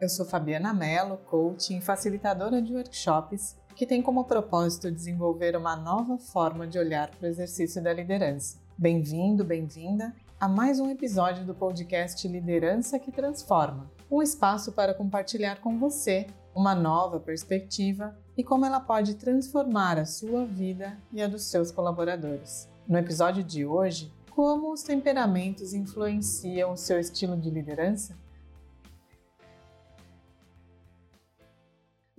eu sou Fabiana Mello, coach e facilitadora de workshops que tem como propósito desenvolver uma nova forma de olhar para o exercício da liderança. Bem-vindo, bem-vinda a mais um episódio do podcast Liderança que Transforma um espaço para compartilhar com você uma nova perspectiva e como ela pode transformar a sua vida e a dos seus colaboradores. No episódio de hoje, como os temperamentos influenciam o seu estilo de liderança?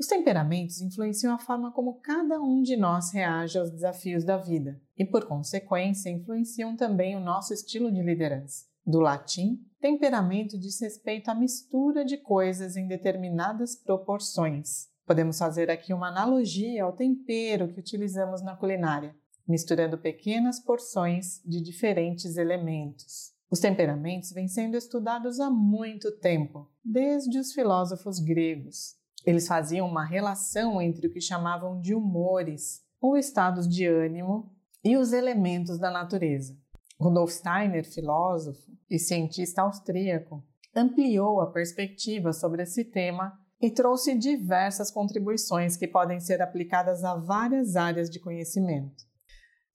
Os temperamentos influenciam a forma como cada um de nós reage aos desafios da vida e, por consequência, influenciam também o nosso estilo de liderança. Do latim, temperamento diz respeito à mistura de coisas em determinadas proporções. Podemos fazer aqui uma analogia ao tempero que utilizamos na culinária, misturando pequenas porções de diferentes elementos. Os temperamentos vêm sendo estudados há muito tempo, desde os filósofos gregos. Eles faziam uma relação entre o que chamavam de humores, ou estados de ânimo, e os elementos da natureza. Rudolf Steiner, filósofo e cientista austríaco, ampliou a perspectiva sobre esse tema e trouxe diversas contribuições que podem ser aplicadas a várias áreas de conhecimento.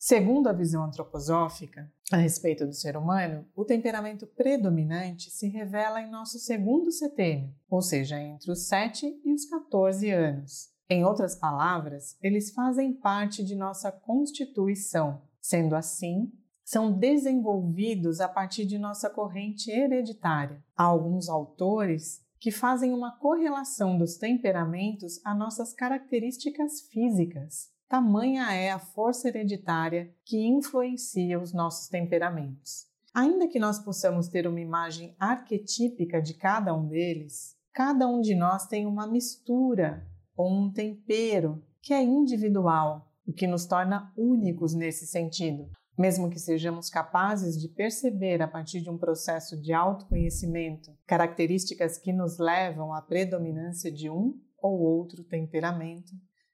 Segundo a visão antroposófica a respeito do ser humano, o temperamento predominante se revela em nosso segundo setênio, ou seja, entre os 7 e os 14 anos. Em outras palavras, eles fazem parte de nossa constituição. Sendo assim, são desenvolvidos a partir de nossa corrente hereditária. Há alguns autores que fazem uma correlação dos temperamentos a nossas características físicas. Tamanha é a força hereditária que influencia os nossos temperamentos. Ainda que nós possamos ter uma imagem arquetípica de cada um deles, cada um de nós tem uma mistura ou um tempero que é individual, o que nos torna únicos nesse sentido mesmo que sejamos capazes de perceber a partir de um processo de autoconhecimento características que nos levam à predominância de um ou outro temperamento,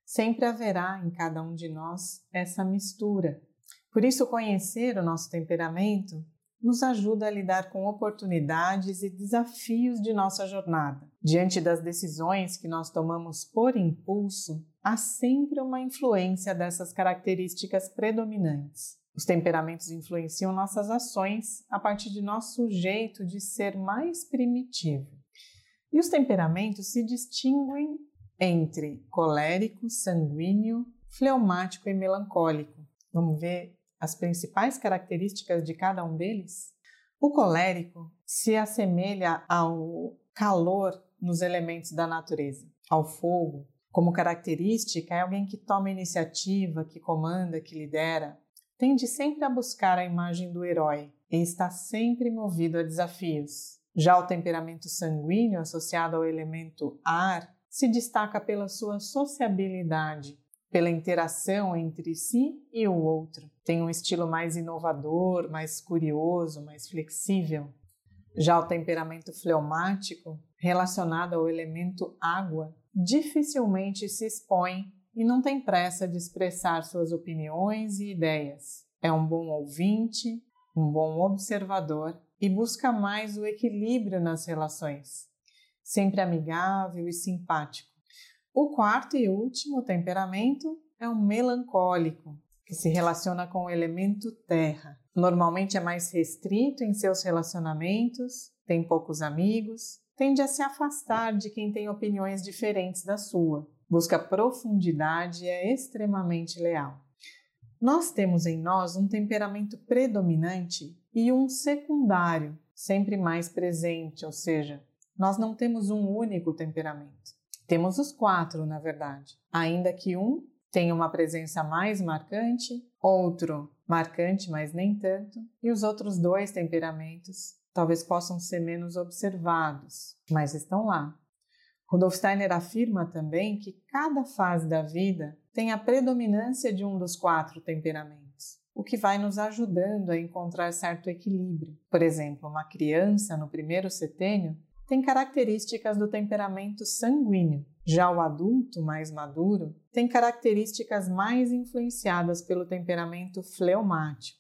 sempre haverá em cada um de nós essa mistura. Por isso, conhecer o nosso temperamento nos ajuda a lidar com oportunidades e desafios de nossa jornada. Diante das decisões que nós tomamos por impulso, há sempre uma influência dessas características predominantes. Os temperamentos influenciam nossas ações a partir de nosso jeito de ser mais primitivo. E os temperamentos se distinguem entre colérico, sanguíneo, fleumático e melancólico. Vamos ver as principais características de cada um deles? O colérico se assemelha ao calor nos elementos da natureza, ao fogo. Como característica, é alguém que toma iniciativa, que comanda, que lidera tende sempre a buscar a imagem do herói e está sempre movido a desafios. Já o temperamento sanguíneo, associado ao elemento ar, se destaca pela sua sociabilidade, pela interação entre si e o outro. Tem um estilo mais inovador, mais curioso, mais flexível. Já o temperamento fleumático, relacionado ao elemento água, dificilmente se expõe e não tem pressa de expressar suas opiniões e ideias. É um bom ouvinte, um bom observador e busca mais o equilíbrio nas relações, sempre amigável e simpático. O quarto e último temperamento é o melancólico, que se relaciona com o elemento terra. Normalmente é mais restrito em seus relacionamentos, tem poucos amigos, tende a se afastar de quem tem opiniões diferentes da sua busca profundidade e é extremamente leal. Nós temos em nós um temperamento predominante e um secundário, sempre mais presente, ou seja, nós não temos um único temperamento. Temos os quatro, na verdade, ainda que um tenha uma presença mais marcante, outro marcante, mas nem tanto, e os outros dois temperamentos talvez possam ser menos observados, mas estão lá, Rudolf Steiner afirma também que cada fase da vida tem a predominância de um dos quatro temperamentos, o que vai nos ajudando a encontrar certo equilíbrio. Por exemplo, uma criança no primeiro setênio tem características do temperamento sanguíneo. Já o adulto mais maduro tem características mais influenciadas pelo temperamento fleumático.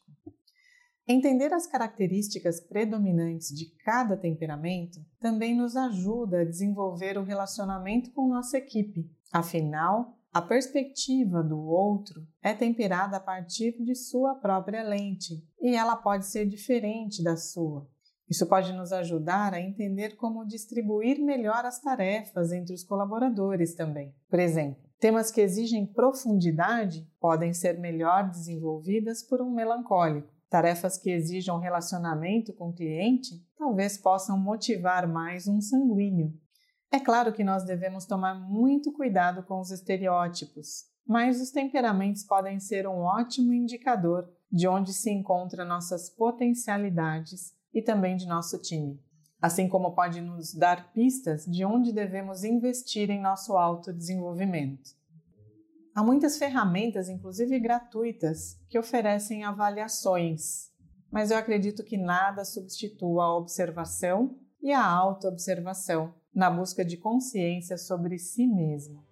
Entender as características predominantes de cada temperamento também nos ajuda a desenvolver o relacionamento com nossa equipe. Afinal, a perspectiva do outro é temperada a partir de sua própria lente e ela pode ser diferente da sua. Isso pode nos ajudar a entender como distribuir melhor as tarefas entre os colaboradores também. Por exemplo, temas que exigem profundidade podem ser melhor desenvolvidas por um melancólico. Tarefas que exijam relacionamento com o cliente talvez possam motivar mais um sanguíneo. É claro que nós devemos tomar muito cuidado com os estereótipos, mas os temperamentos podem ser um ótimo indicador de onde se encontram nossas potencialidades e também de nosso time, assim como pode nos dar pistas de onde devemos investir em nosso autodesenvolvimento. Há muitas ferramentas, inclusive gratuitas, que oferecem avaliações, mas eu acredito que nada substitua a observação e a autoobservação na busca de consciência sobre si mesmo.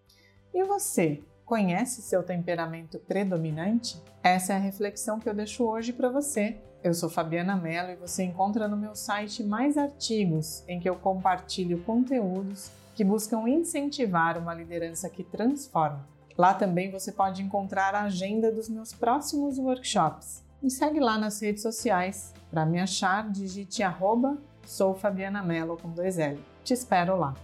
E você, conhece seu temperamento predominante? Essa é a reflexão que eu deixo hoje para você. Eu sou Fabiana Mello e você encontra no meu site mais artigos em que eu compartilho conteúdos que buscam incentivar uma liderança que transforma. Lá também você pode encontrar a agenda dos meus próximos workshops. Me segue lá nas redes sociais. Para me achar, digite arroba sou Fabiana Mello com dois L. Te espero lá.